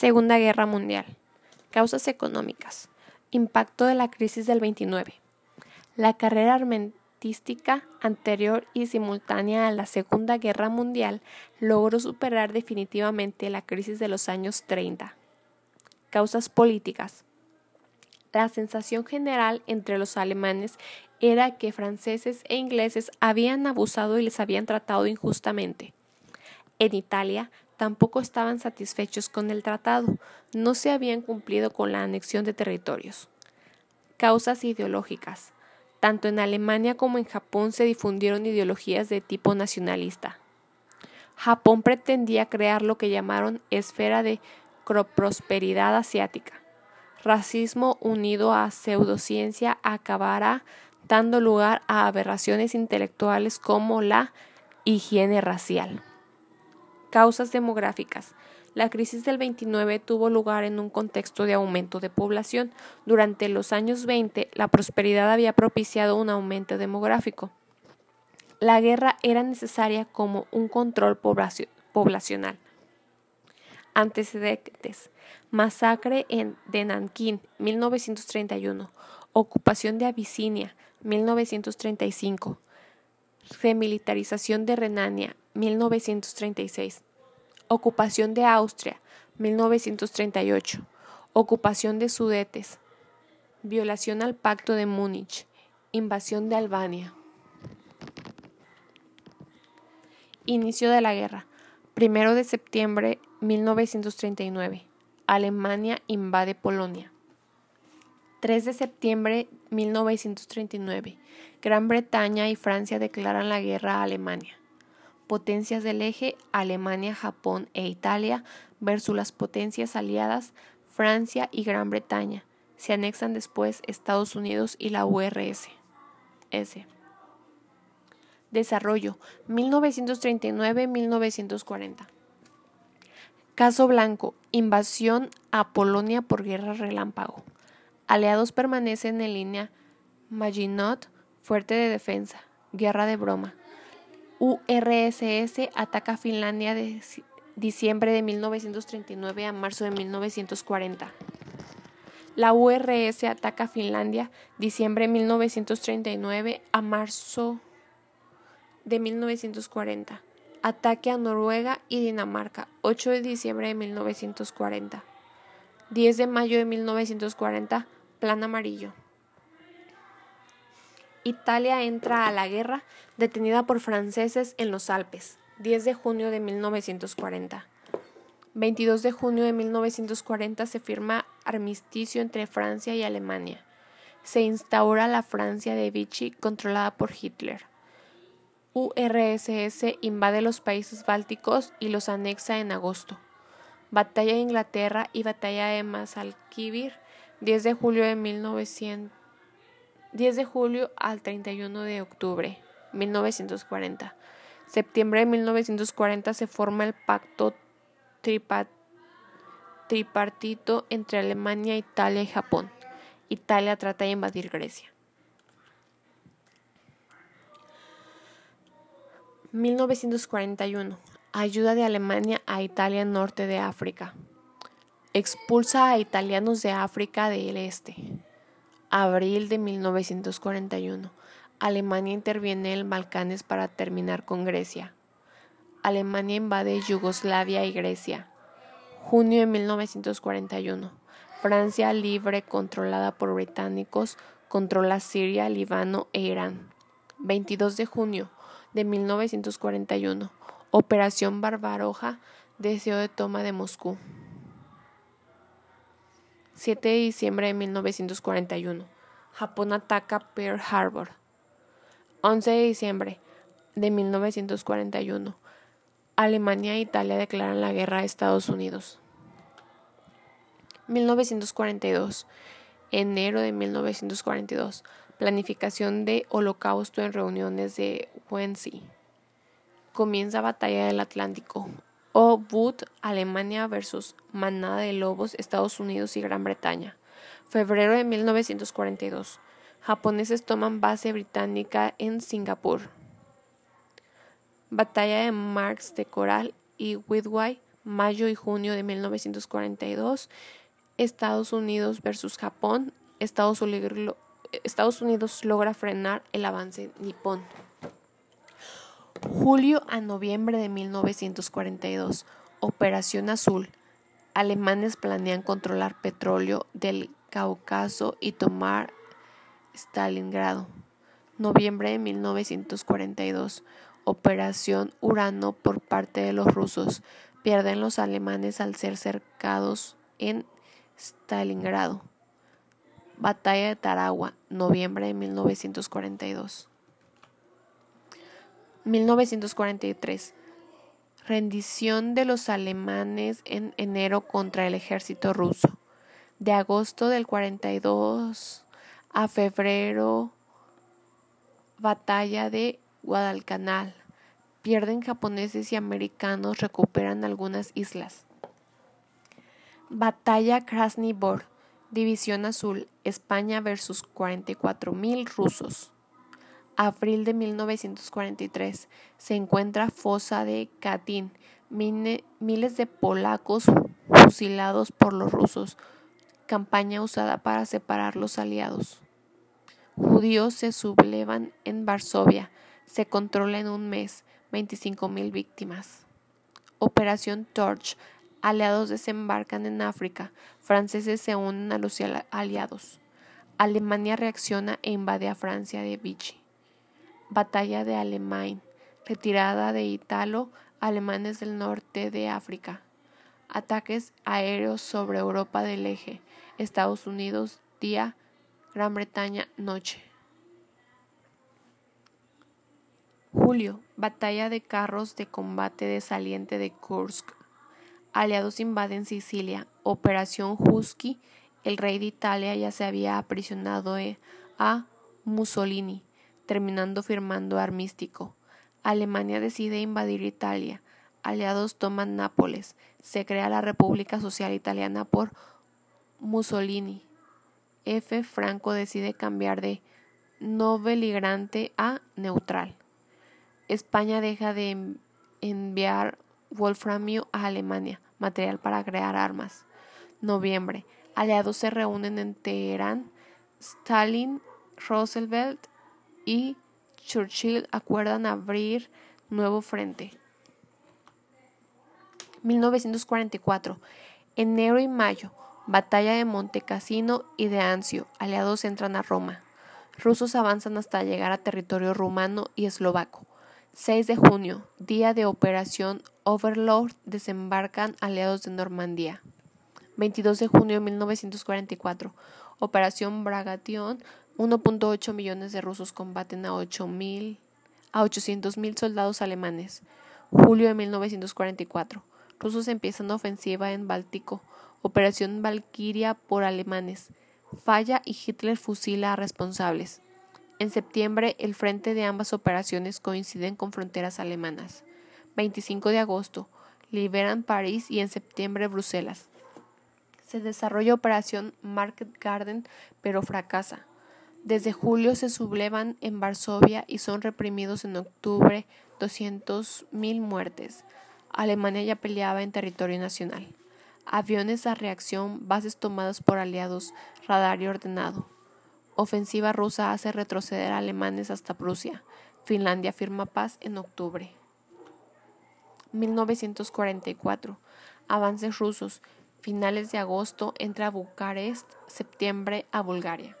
Segunda Guerra Mundial. Causas económicas. Impacto de la crisis del 29. La carrera armentística anterior y simultánea a la Segunda Guerra Mundial logró superar definitivamente la crisis de los años 30. Causas políticas. La sensación general entre los alemanes era que franceses e ingleses habían abusado y les habían tratado injustamente. En Italia tampoco estaban satisfechos con el tratado, no se habían cumplido con la anexión de territorios. Causas ideológicas. Tanto en Alemania como en Japón se difundieron ideologías de tipo nacionalista. Japón pretendía crear lo que llamaron esfera de prosperidad asiática. Racismo unido a pseudociencia acabará dando lugar a aberraciones intelectuales como la higiene racial. Causas demográficas. La crisis del 29 tuvo lugar en un contexto de aumento de población. Durante los años 20, la prosperidad había propiciado un aumento demográfico. La guerra era necesaria como un control poblacional. Antecedentes. Masacre en, de Nankín, 1931. Ocupación de Abisinia, 1935. Remilitarización de Renania, 1936. Ocupación de Austria, 1938. Ocupación de Sudetes. Violación al Pacto de Múnich. Invasión de Albania. Inicio de la guerra. Primero de septiembre 1939. Alemania invade Polonia. 3 de septiembre 1939. Gran Bretaña y Francia declaran la guerra a Alemania potencias del eje Alemania, Japón e Italia versus las potencias aliadas Francia y Gran Bretaña. Se anexan después Estados Unidos y la URSS. Desarrollo 1939-1940. Caso Blanco. Invasión a Polonia por guerra relámpago. Aliados permanecen en línea. Maginot, fuerte de defensa. Guerra de broma. URSS ataca Finlandia de diciembre de 1939 a marzo de 1940. La URSS ataca Finlandia diciembre de 1939 a marzo de 1940. Ataque a Noruega y Dinamarca 8 de diciembre de 1940. 10 de mayo de 1940, Plan Amarillo. Italia entra a la guerra detenida por franceses en los Alpes, 10 de junio de 1940. 22 de junio de 1940 se firma armisticio entre Francia y Alemania. Se instaura la Francia de Vichy controlada por Hitler. URSS invade los países bálticos y los anexa en agosto. Batalla de Inglaterra y Batalla de Masalkivir, 10 de julio de 1940. 10 de julio al 31 de octubre 1940. Septiembre de 1940 se forma el pacto tripartito entre Alemania, Italia y Japón. Italia trata de invadir Grecia. 1941. Ayuda de Alemania a Italia norte de África. Expulsa a italianos de África del Este. Abril de 1941. Alemania interviene en Balcanes para terminar con Grecia. Alemania invade Yugoslavia y Grecia. Junio de 1941. Francia libre controlada por británicos controla Siria, Líbano e Irán. 22 de junio de 1941. Operación Barbaroja, deseo de toma de Moscú. 7 de diciembre de 1941. Japón ataca Pearl Harbor. 11 de diciembre de 1941. Alemania e Italia declaran la guerra a Estados Unidos. 1942. Enero de 1942. Planificación de holocausto en reuniones de Wannsee. Comienza batalla del Atlántico. O Boot, Alemania versus Manada de Lobos, Estados Unidos y Gran Bretaña. Febrero de 1942. Japoneses toman base británica en Singapur. Batalla de Marks de Coral y Widway, mayo y junio de 1942, Estados Unidos versus Japón, Estados Unidos, Estados Unidos logra frenar el avance nipón. Julio a noviembre de 1942, Operación Azul. Alemanes planean controlar petróleo del Cáucaso y tomar Stalingrado. Noviembre de 1942. Operación Urano por parte de los rusos. Pierden los alemanes al ser cercados en Stalingrado. Batalla de Taragua, noviembre de 1942. 1943. Rendición de los alemanes en enero contra el ejército ruso. De agosto del 42 a febrero, batalla de Guadalcanal. Pierden japoneses y americanos, recuperan algunas islas. Batalla Krasny Bor, División Azul, España versus 44.000 rusos. Abril de 1943 se encuentra fosa de Katyn, miles de polacos fusilados por los rusos, campaña usada para separar los aliados. Judíos se sublevan en Varsovia, se controla en un mes, 25.000 víctimas. Operación Torch, aliados desembarcan en África, franceses se unen a los aliados. Alemania reacciona e invade a Francia de Vichy. Batalla de Alemán, retirada de Italo, alemanes del norte de África. Ataques aéreos sobre Europa del Eje, Estados Unidos, día, Gran Bretaña, noche. Julio, batalla de carros de combate de saliente de Kursk. Aliados invaden Sicilia. Operación Husky. El rey de Italia ya se había aprisionado eh, a Mussolini, terminando firmando armístico. Alemania decide invadir Italia. Aliados toman Nápoles. Se crea la República Social Italiana por Mussolini. F. Franco decide cambiar de no beligerante a neutral. España deja de enviar wolframio a Alemania, material para crear armas. Noviembre. Aliados se reúnen en Teherán. Stalin, Roosevelt y Churchill acuerdan abrir nuevo frente. 1944. Enero y mayo. Batalla de Monte Cassino y de Anzio. Aliados entran a Roma. Rusos avanzan hasta llegar a territorio rumano y eslovaco. 6 de junio, día de Operación Overlord, desembarcan aliados de Normandía. 22 de junio de 1944, Operación Bragation, 1.8 millones de rusos combaten a, 8 a 800.000 soldados alemanes. Julio de 1944, rusos empiezan ofensiva en Báltico, Operación Valkyria por alemanes. Falla y Hitler fusila a responsables. En septiembre, el frente de ambas operaciones coinciden con fronteras alemanas. 25 de agosto, liberan París y en septiembre Bruselas. Se desarrolla Operación Market Garden, pero fracasa. Desde julio se sublevan en Varsovia y son reprimidos en octubre 200.000 muertes. Alemania ya peleaba en territorio nacional. Aviones a reacción, bases tomadas por aliados, radar y ordenado. Ofensiva rusa hace retroceder a alemanes hasta Prusia. Finlandia firma paz en octubre. 1944. Avances rusos. Finales de agosto entra a Bucarest, septiembre a Bulgaria.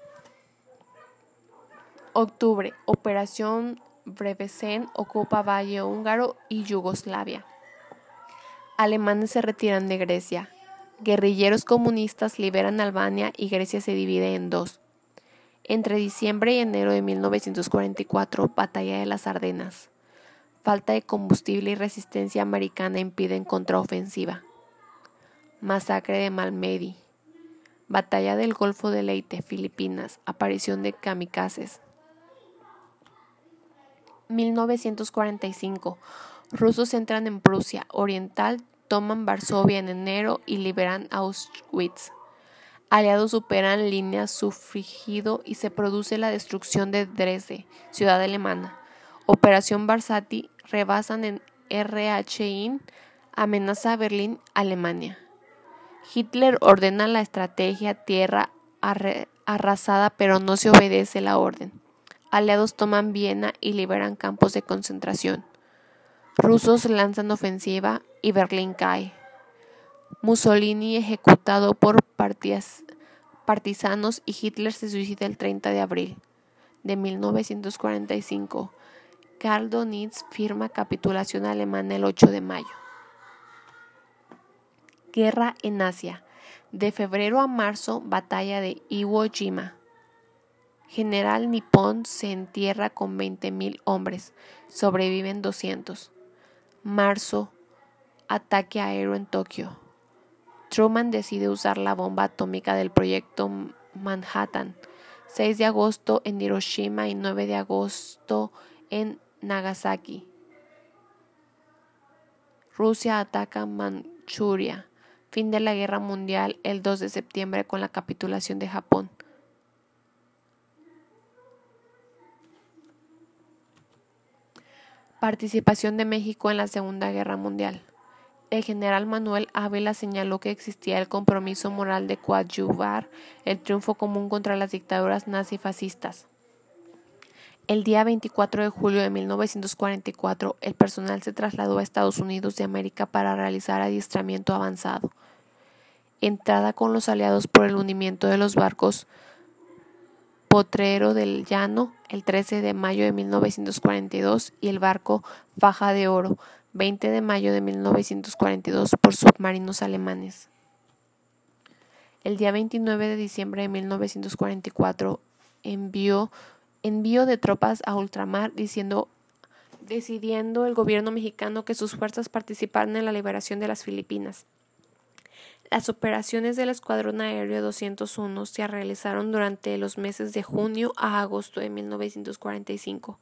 Octubre. Operación Brevesen ocupa Valle Húngaro y Yugoslavia. Alemanes se retiran de Grecia. Guerrilleros comunistas liberan Albania y Grecia se divide en dos. Entre diciembre y enero de 1944, Batalla de las Ardenas. Falta de combustible y resistencia americana impiden contraofensiva. Masacre de Malmedy. Batalla del Golfo de Leyte, Filipinas. Aparición de kamikazes. 1945. Rusos entran en Prusia Oriental, toman Varsovia en enero y liberan Auschwitz. Aliados superan línea sufrigido y se produce la destrucción de Dresde, ciudad alemana. Operación Barsati rebasan en RHIN Amenaza a Berlín, Alemania. Hitler ordena la estrategia tierra arrasada pero no se obedece la orden. Aliados toman Viena y liberan campos de concentración. Rusos lanzan ofensiva y Berlín cae. Mussolini ejecutado por partisanos y Hitler se suicida el 30 de abril de 1945. Karl Donitz firma capitulación alemana el 8 de mayo. Guerra en Asia. De febrero a marzo, batalla de Iwo Jima. General Nippon se entierra con 20.000 hombres, sobreviven 200. Marzo, ataque aéreo en Tokio. Truman decide usar la bomba atómica del proyecto Manhattan. 6 de agosto en Hiroshima y 9 de agosto en Nagasaki. Rusia ataca Manchuria. Fin de la Guerra Mundial el 2 de septiembre con la capitulación de Japón. Participación de México en la Segunda Guerra Mundial. El general Manuel Ávila señaló que existía el compromiso moral de coadyuvar el triunfo común contra las dictaduras nazifascistas. El día 24 de julio de 1944, el personal se trasladó a Estados Unidos de América para realizar adiestramiento avanzado. Entrada con los aliados por el hundimiento de los barcos Potrero del Llano el 13 de mayo de 1942 y el barco Faja de Oro 20 de mayo de 1942 por submarinos alemanes. El día 29 de diciembre de 1944 envió envío de tropas a ultramar diciendo decidiendo el gobierno mexicano que sus fuerzas participaran en la liberación de las Filipinas. Las operaciones del Escuadrón Aéreo 201 se realizaron durante los meses de junio a agosto de 1945.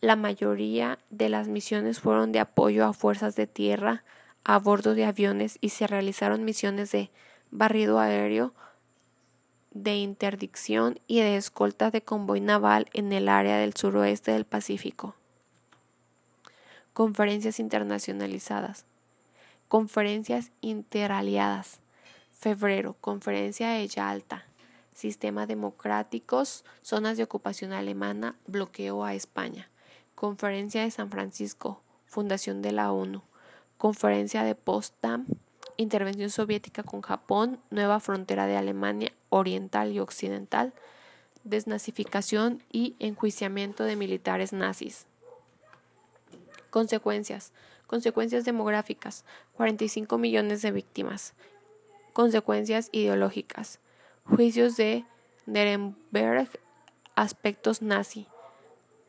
La mayoría de las misiones fueron de apoyo a fuerzas de tierra a bordo de aviones y se realizaron misiones de barrido aéreo, de interdicción y de escolta de convoy naval en el área del suroeste del Pacífico. Conferencias internacionalizadas. Conferencias interaliadas. Febrero. Conferencia de Yalta. Sistema democráticos. Zonas de ocupación alemana. Bloqueo a España. Conferencia de San Francisco. Fundación de la ONU. Conferencia de Potsdam intervención soviética con Japón, nueva frontera de Alemania oriental y occidental, desnazificación y enjuiciamiento de militares nazis. Consecuencias. Consecuencias demográficas. 45 millones de víctimas. Consecuencias ideológicas. Juicios de Nuremberg. Aspectos nazi.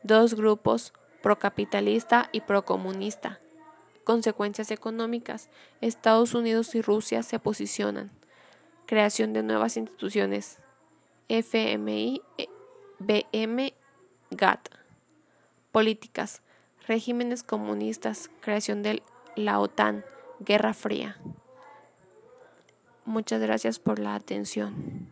Dos grupos, procapitalista y procomunista. Consecuencias económicas. Estados Unidos y Rusia se posicionan. Creación de nuevas instituciones. FMI, BM, GATT. Políticas. Regímenes comunistas. Creación de la OTAN. Guerra Fría. Muchas gracias por la atención.